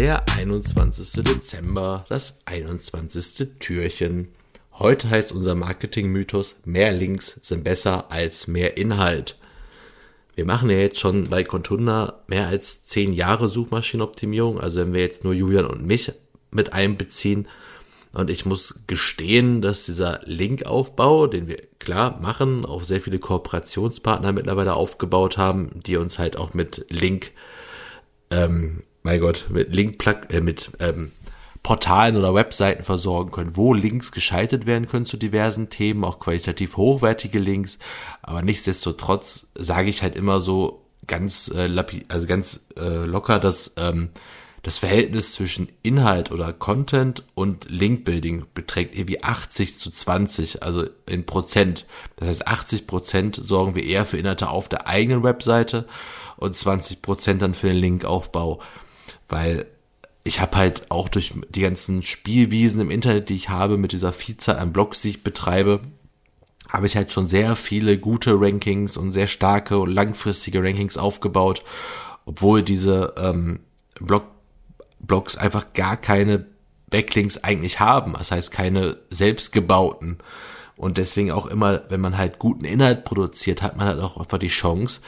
Der 21. Dezember, das 21. Türchen. Heute heißt unser Marketing-Mythos, mehr Links sind besser als mehr Inhalt. Wir machen ja jetzt schon bei Contunda mehr als 10 Jahre Suchmaschinenoptimierung. Also wenn wir jetzt nur Julian und mich mit einbeziehen, und ich muss gestehen, dass dieser Linkaufbau, den wir klar machen, auch sehr viele Kooperationspartner mittlerweile aufgebaut haben, die uns halt auch mit Link, ähm, mein Gott, mit Link, äh, mit ähm, Portalen oder Webseiten versorgen können, wo Links geschaltet werden können zu diversen Themen, auch qualitativ hochwertige Links. Aber nichtsdestotrotz sage ich halt immer so ganz, äh, also ganz äh, locker, dass ähm, das Verhältnis zwischen Inhalt oder Content und Linkbuilding beträgt irgendwie 80 zu 20, also in Prozent. Das heißt, 80 Prozent sorgen wir eher für Inhalte auf der eigenen Webseite und 20 Prozent dann für den Linkaufbau. Weil ich habe halt auch durch die ganzen Spielwiesen im Internet, die ich habe, mit dieser Vielzahl an Blogs, die ich betreibe, habe ich halt schon sehr viele gute Rankings und sehr starke und langfristige Rankings aufgebaut, obwohl diese ähm, Blog Blogs einfach gar keine Backlinks eigentlich haben. Das heißt, keine selbstgebauten. Und deswegen auch immer, wenn man halt guten Inhalt produziert, hat man halt auch einfach die Chance,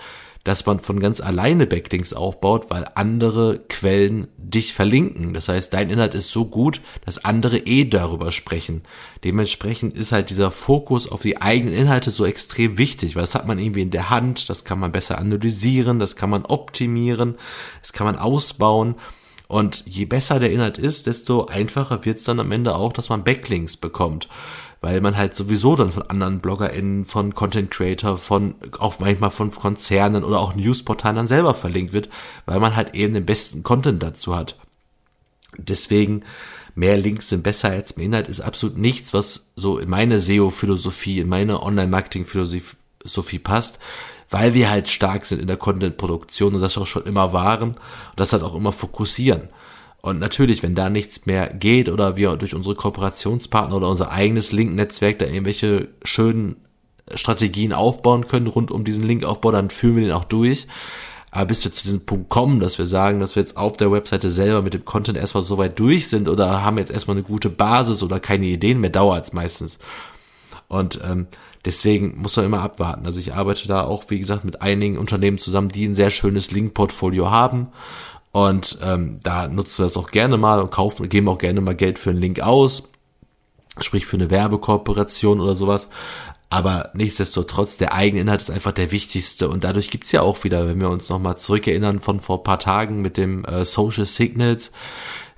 dass man von ganz alleine Backlinks aufbaut, weil andere Quellen dich verlinken. Das heißt, dein Inhalt ist so gut, dass andere eh darüber sprechen. Dementsprechend ist halt dieser Fokus auf die eigenen Inhalte so extrem wichtig, weil das hat man irgendwie in der Hand, das kann man besser analysieren, das kann man optimieren, das kann man ausbauen. Und je besser der Inhalt ist, desto einfacher wird es dann am Ende auch, dass man Backlinks bekommt. Weil man halt sowieso dann von anderen BloggerInnen, von Content Creator, von auch manchmal von Konzernen oder auch Newsportalen dann selber verlinkt wird, weil man halt eben den besten Content dazu hat. Deswegen mehr Links sind besser als mehr Inhalt ist absolut nichts, was so in meine SEO-Philosophie, in meine Online-Marketing-Philosophie passt weil wir halt stark sind in der Content-Produktion und das auch schon immer waren und das halt auch immer fokussieren. Und natürlich, wenn da nichts mehr geht oder wir durch unsere Kooperationspartner oder unser eigenes Link-Netzwerk da irgendwelche schönen Strategien aufbauen können rund um diesen Linkaufbau, dann führen wir den auch durch. Aber bis wir zu diesem Punkt kommen, dass wir sagen, dass wir jetzt auf der Webseite selber mit dem Content erstmal so weit durch sind oder haben jetzt erstmal eine gute Basis oder keine Ideen mehr, dauert es meistens. Und ähm, Deswegen muss man immer abwarten. Also ich arbeite da auch, wie gesagt, mit einigen Unternehmen zusammen, die ein sehr schönes Link-Portfolio haben. Und ähm, da nutzen wir das auch gerne mal und kaufen, geben auch gerne mal Geld für einen Link aus. Sprich für eine Werbekooperation oder sowas. Aber nichtsdestotrotz, der eigene Inhalt ist einfach der wichtigste. Und dadurch gibt's ja auch wieder, wenn wir uns nochmal zurückerinnern von vor paar Tagen mit dem äh, Social Signals,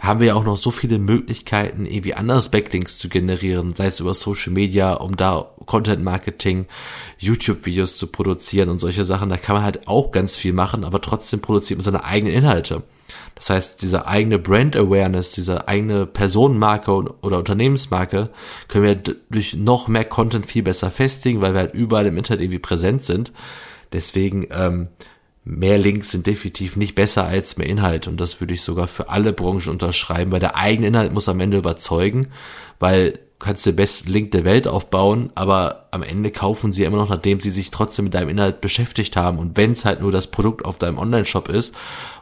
haben wir ja auch noch so viele Möglichkeiten, irgendwie anderes Backlinks zu generieren, sei es über Social Media, um da Content Marketing, YouTube-Videos zu produzieren und solche Sachen. Da kann man halt auch ganz viel machen, aber trotzdem produziert man seine eigenen Inhalte. Das heißt, diese eigene Brand Awareness, diese eigene Personenmarke oder Unternehmensmarke können wir durch noch mehr Content viel besser festigen, weil wir halt überall im Internet irgendwie präsent sind. Deswegen ähm, mehr Links sind definitiv nicht besser als mehr Inhalt und das würde ich sogar für alle Branchen unterschreiben, weil der eigene Inhalt muss am Ende überzeugen, weil du kannst den besten Link der Welt aufbauen, aber am Ende kaufen sie immer noch, nachdem sie sich trotzdem mit deinem Inhalt beschäftigt haben und wenn es halt nur das Produkt auf deinem Online-Shop ist,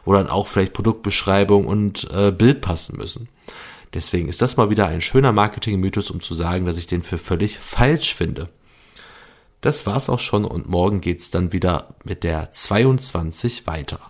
wo dann auch vielleicht Produktbeschreibung und äh, Bild passen müssen. Deswegen ist das mal wieder ein schöner Marketing-Mythos, um zu sagen, dass ich den für völlig falsch finde. Das war's auch schon und morgen geht's dann wieder mit der 22 weiter.